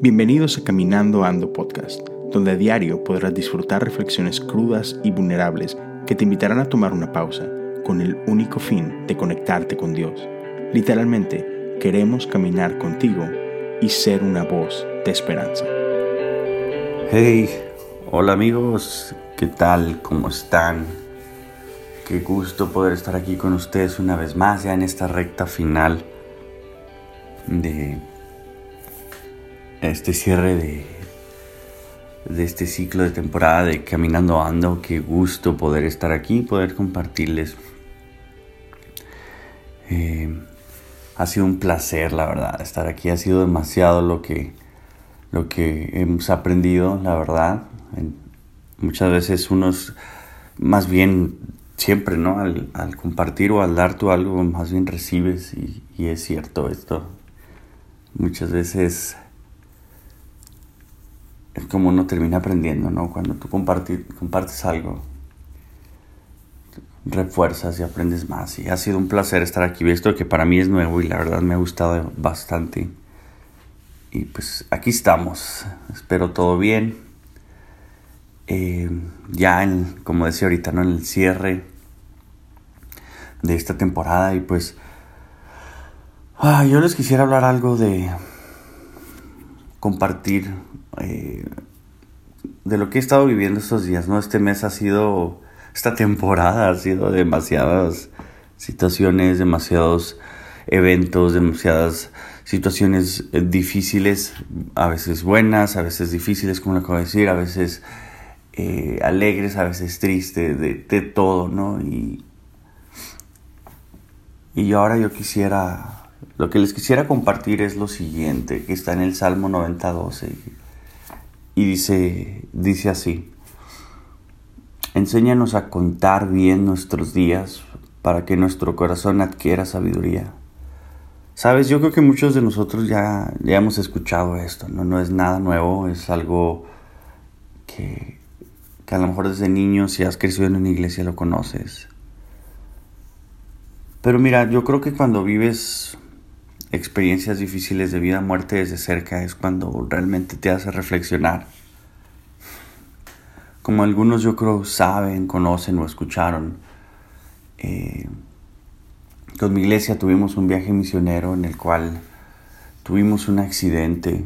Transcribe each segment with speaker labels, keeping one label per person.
Speaker 1: Bienvenidos a Caminando Ando Podcast, donde a diario podrás disfrutar reflexiones crudas y vulnerables que te invitarán a tomar una pausa con el único fin de conectarte con Dios. Literalmente, queremos caminar contigo y ser una voz de esperanza.
Speaker 2: Hey, hola amigos, ¿qué tal? ¿Cómo están? Qué gusto poder estar aquí con ustedes una vez más, ya en esta recta final de este cierre de, este ciclo de temporada de Caminando Ando. Qué gusto poder estar aquí, poder compartirles. Eh, ha sido un placer, la verdad, estar aquí. Ha sido demasiado lo que, lo que hemos aprendido, la verdad. muchas veces unos, más bien siempre, ¿no? Al, compartir o al dar tú algo, más bien recibes y, y es cierto esto. Muchas veces es como uno termina aprendiendo, ¿no? Cuando tú compartes algo, refuerzas y aprendes más. Y ha sido un placer estar aquí. Esto que para mí es nuevo y la verdad me ha gustado bastante. Y pues aquí estamos. Espero todo bien. Eh, ya en, como decía ahorita, ¿no? En el cierre de esta temporada. Y pues ah, yo les quisiera hablar algo de compartir eh, de lo que he estado viviendo estos días, ¿no? Este mes ha sido, esta temporada ha sido demasiadas situaciones, demasiados eventos, demasiadas situaciones eh, difíciles, a veces buenas, a veces difíciles, como lo acabo de decir, a veces eh, alegres, a veces tristes, de, de, todo, ¿no? Y, y ahora yo quisiera, lo que les quisiera compartir es lo siguiente, que está en el Salmo 90, 12 y dice, dice así, enséñanos a contar bien nuestros días para que nuestro corazón adquiera sabiduría. Sabes, yo creo que muchos de nosotros ya, ya hemos escuchado esto, ¿no? no es nada nuevo, es algo que, que a lo mejor desde niño, si has crecido en una iglesia, lo conoces. Pero mira, yo creo que cuando vives experiencias difíciles de vida, muerte desde cerca es cuando realmente te hace reflexionar. Como algunos yo creo saben, conocen o escucharon, eh, con mi iglesia tuvimos un viaje misionero en el cual tuvimos un accidente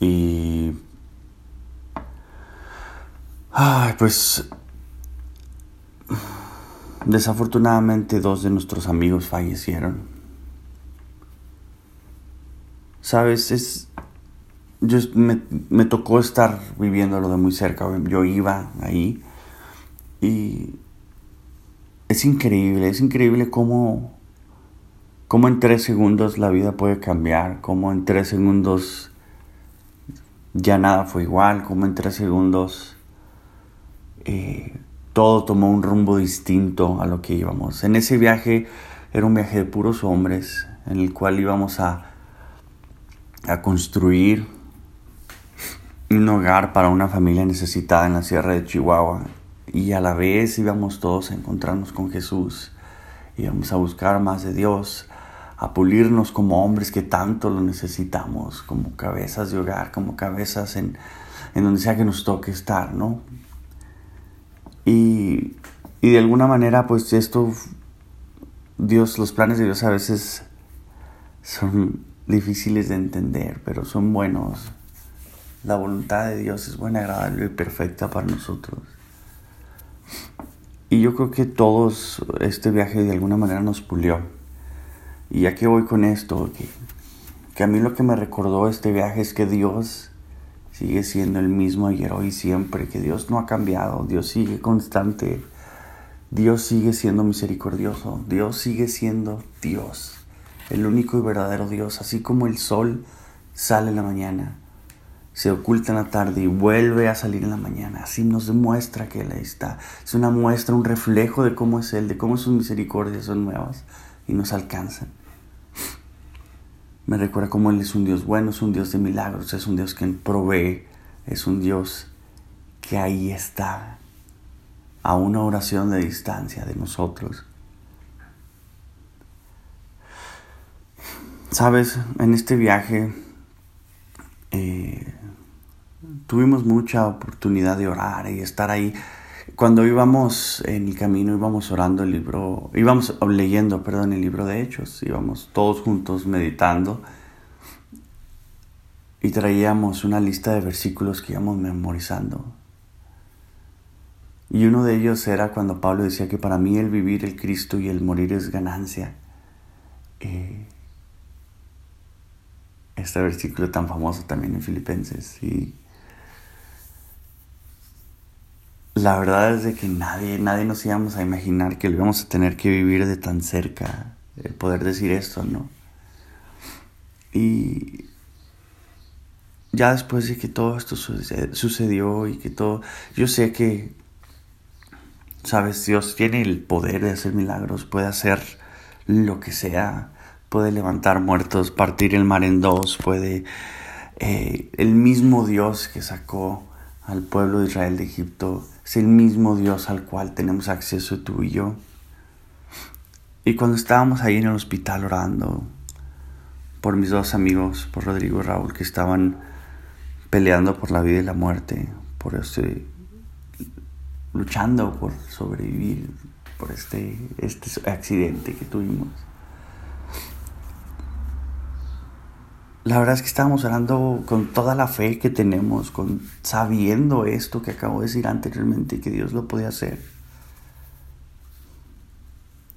Speaker 2: y ay, pues desafortunadamente dos de nuestros amigos fallecieron. Sabes, es. Yo me, tocó estar viviéndolo de muy cerca. Yo iba ahí. Y. Es increíble, es increíble cómo. Cómo en tres segundos la vida puede cambiar. Cómo en tres segundos. Ya nada fue igual. Cómo en tres segundos. Eh, todo tomó un rumbo distinto a lo que íbamos. En ese viaje era un viaje de puros hombres en el cual íbamos a a construir un hogar para una familia necesitada en la sierra de Chihuahua y a la vez íbamos todos a encontrarnos con Jesús, íbamos a buscar más de Dios, a pulirnos como hombres que tanto lo necesitamos, como cabezas de hogar, como cabezas en, en donde sea que nos toque estar, ¿no? Y, y de alguna manera, pues esto, Dios, los planes de Dios a veces son difíciles de entender, pero son buenos. La voluntad de Dios es buena, agradable y perfecta para nosotros. Y yo creo que todos este viaje de alguna manera nos pulió. Y ya que voy con esto, que, que a mí lo que me recordó este viaje es que Dios sigue siendo el mismo ayer, hoy y siempre, que Dios no ha cambiado, Dios sigue constante, Dios sigue siendo misericordioso, Dios sigue siendo Dios el único y verdadero Dios, así como el sol sale en la mañana, se oculta en la tarde y vuelve a salir en la mañana. Así nos demuestra que Él ahí está. Es una muestra, un reflejo de cómo es Él, de cómo sus misericordias son nuevas y nos alcanzan. Me recuerda cómo Él es un Dios bueno, es un Dios de milagros, es un Dios que provee, es un Dios que ahí está, a una oración de distancia de nosotros. Sabes, en este viaje eh, tuvimos mucha oportunidad de orar y estar ahí. Cuando íbamos en el camino, íbamos orando el libro, íbamos leyendo, perdón, el libro de Hechos, íbamos todos juntos meditando y traíamos una lista de versículos que íbamos memorizando. Y uno de ellos era cuando Pablo decía que para mí el vivir el Cristo y el morir es ganancia. Eh, este versículo tan famoso también en Filipenses. Y la verdad es de que nadie, nadie nos íbamos a imaginar que lo íbamos a tener que vivir de tan cerca, el poder decir esto, ¿no? Y ya después de que todo esto sucedió y que todo, yo sé que, sabes, Dios tiene el poder de hacer milagros, puede hacer lo que sea, puede levantar muertos, partir el mar en dos, puede... Eh, el mismo Dios que sacó al pueblo de Israel de Egipto es el mismo Dios al cual tenemos acceso tú y yo. Y cuando estábamos ahí en el hospital orando por mis dos amigos, por Rodrigo y Raúl, que estaban peleando por la vida y la muerte, por este, luchando por sobrevivir, por este, este accidente que tuvimos. La verdad es que estábamos orando con toda la fe que tenemos, con sabiendo esto que acabo de decir anteriormente, que Dios lo podía hacer.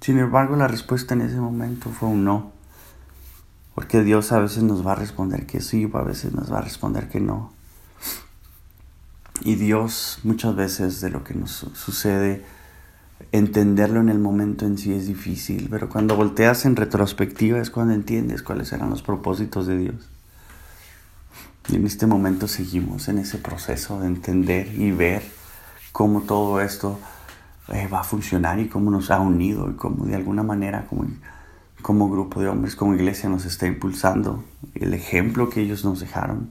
Speaker 2: Sin embargo, la respuesta en ese momento fue un no. Porque Dios a veces nos va a responder que sí, a veces nos va a responder que no. Y Dios muchas veces de lo que nos sucede entenderlo en el momento en sí es difícil, pero cuando volteas en retrospectiva es cuando entiendes cuáles eran los propósitos de Dios. Y en este momento seguimos en ese proceso de entender y ver cómo todo esto eh, va a funcionar y cómo nos ha unido y cómo de alguna manera como, como grupo de hombres, como iglesia nos está impulsando el ejemplo que ellos nos dejaron.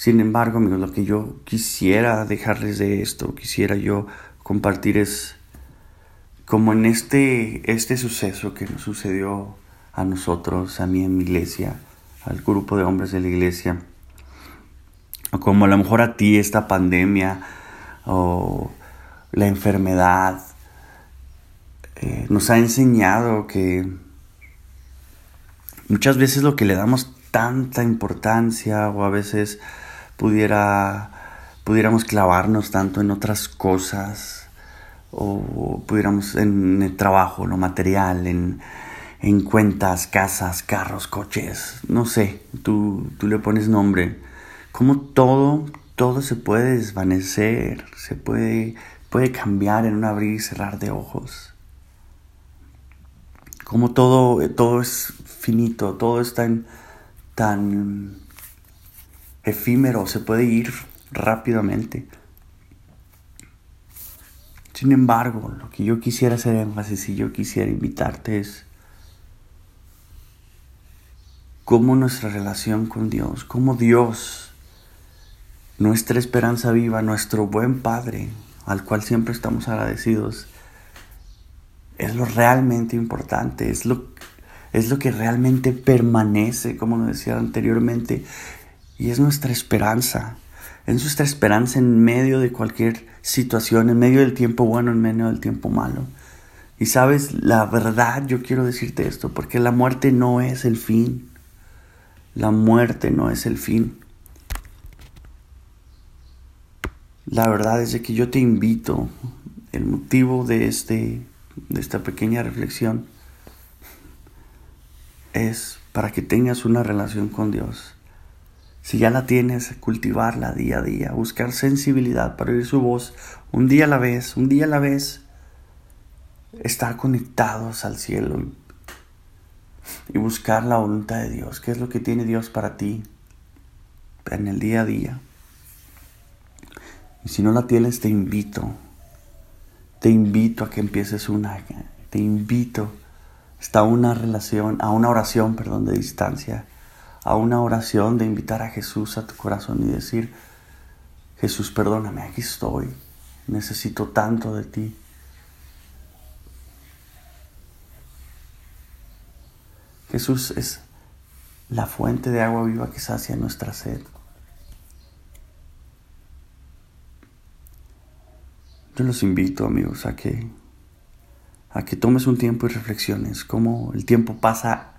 Speaker 2: Sin embargo, amigos, lo que yo quisiera dejarles de esto, quisiera yo compartir es como en este, este suceso que nos sucedió a nosotros, a mí en mi iglesia, al grupo de hombres de la iglesia, o como a lo mejor a ti esta pandemia o la enfermedad, eh, nos ha enseñado que muchas veces lo que le damos tanta importancia o a veces pudiera, pudiéramos clavarnos tanto en otras cosas o pudiéramos en el trabajo, lo material, en, en cuentas, casas, carros, coches, no sé, tú, tú le pones nombre, como todo, todo se puede desvanecer, se puede, puede cambiar en un abrir y cerrar de ojos. Como todo, todo es finito, todo es tan, tan efímero, se puede ir rápidamente. Sin embargo, lo que yo quisiera hacer énfasis y yo quisiera invitarte es cómo nuestra relación con Dios, cómo Dios, nuestra esperanza viva, nuestro buen Padre, al cual siempre estamos agradecidos, es lo realmente importante, es lo, es lo que realmente permanece, como nos decía anteriormente, y es nuestra esperanza. Es nuestra esperanza en medio de cualquier situación, en medio del tiempo bueno, en medio del tiempo malo. Y sabes, la verdad, yo quiero decirte esto, porque la muerte no es el fin. La muerte no es el fin. La verdad es de que yo te invito, el motivo de, este, de esta pequeña reflexión es para que tengas una relación con Dios si ya la tienes, cultivarla día a día, buscar sensibilidad para oír su voz un día a la vez, un día a la vez, estar conectados al cielo y buscar la voluntad de Dios, qué es lo que tiene Dios para ti en el día a día. Y si no la tienes, te invito, te invito a que empieces una, te invito hasta una relación, a una oración, perdón, de distancia a una oración de invitar a Jesús a tu corazón y decir, Jesús, perdóname, aquí estoy, necesito tanto de ti. Jesús es la fuente de agua viva que sacia nuestra sed. Yo los invito, amigos, a que a que tomes un tiempo y reflexiones cómo el tiempo pasa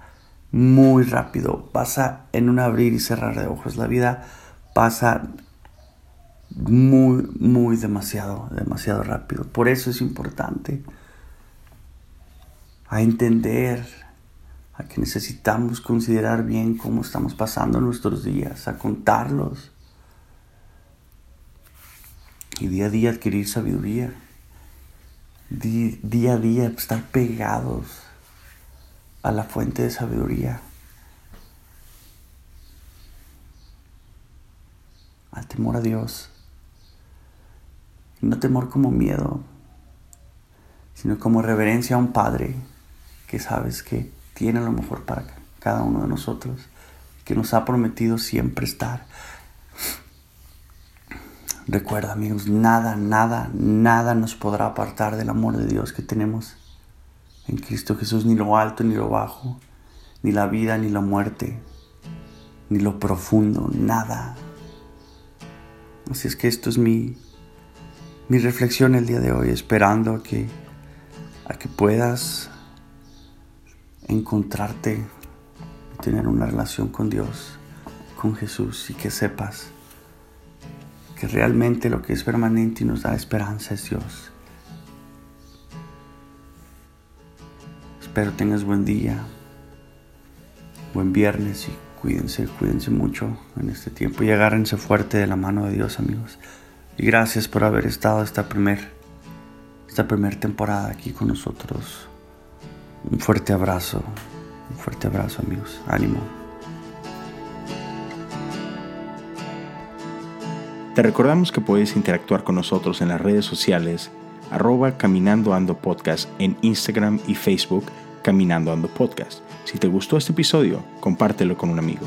Speaker 2: muy rápido, pasa en un abrir y cerrar de ojos. La vida pasa muy, muy demasiado, demasiado rápido. Por eso es importante a entender, a que necesitamos considerar bien cómo estamos pasando nuestros días, a contarlos y día a día adquirir sabiduría, día a día estar pegados a la fuente de sabiduría, al temor a Dios. Y no temor como miedo, sino como reverencia a un Padre que sabes que tiene lo mejor para cada uno de nosotros, que nos ha prometido siempre estar. Recuerda amigos, nada, nada, nada nos podrá apartar del amor de Dios que tenemos en Cristo Jesús, ni lo alto ni lo bajo, ni la vida ni la muerte, ni lo profundo, nada. Así es que esto es mi, mi reflexión el día de hoy, esperando a que, a que puedas encontrarte, tener una relación con Dios, con Jesús y que sepas que realmente lo que es permanente y nos da esperanza es Dios. Espero tengas buen día, buen viernes y cuídense, cuídense mucho en este tiempo y agárrense fuerte de la mano de Dios amigos. Y gracias por haber estado esta primer, esta primera temporada aquí con nosotros. Un fuerte abrazo, un fuerte abrazo amigos, ánimo.
Speaker 1: Te recordamos que puedes interactuar con nosotros en las redes sociales arroba Caminando Ando Podcast en Instagram y Facebook Caminando Ando Podcast. Si te gustó este episodio, compártelo con un amigo.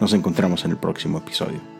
Speaker 1: Nos encontramos en el próximo episodio.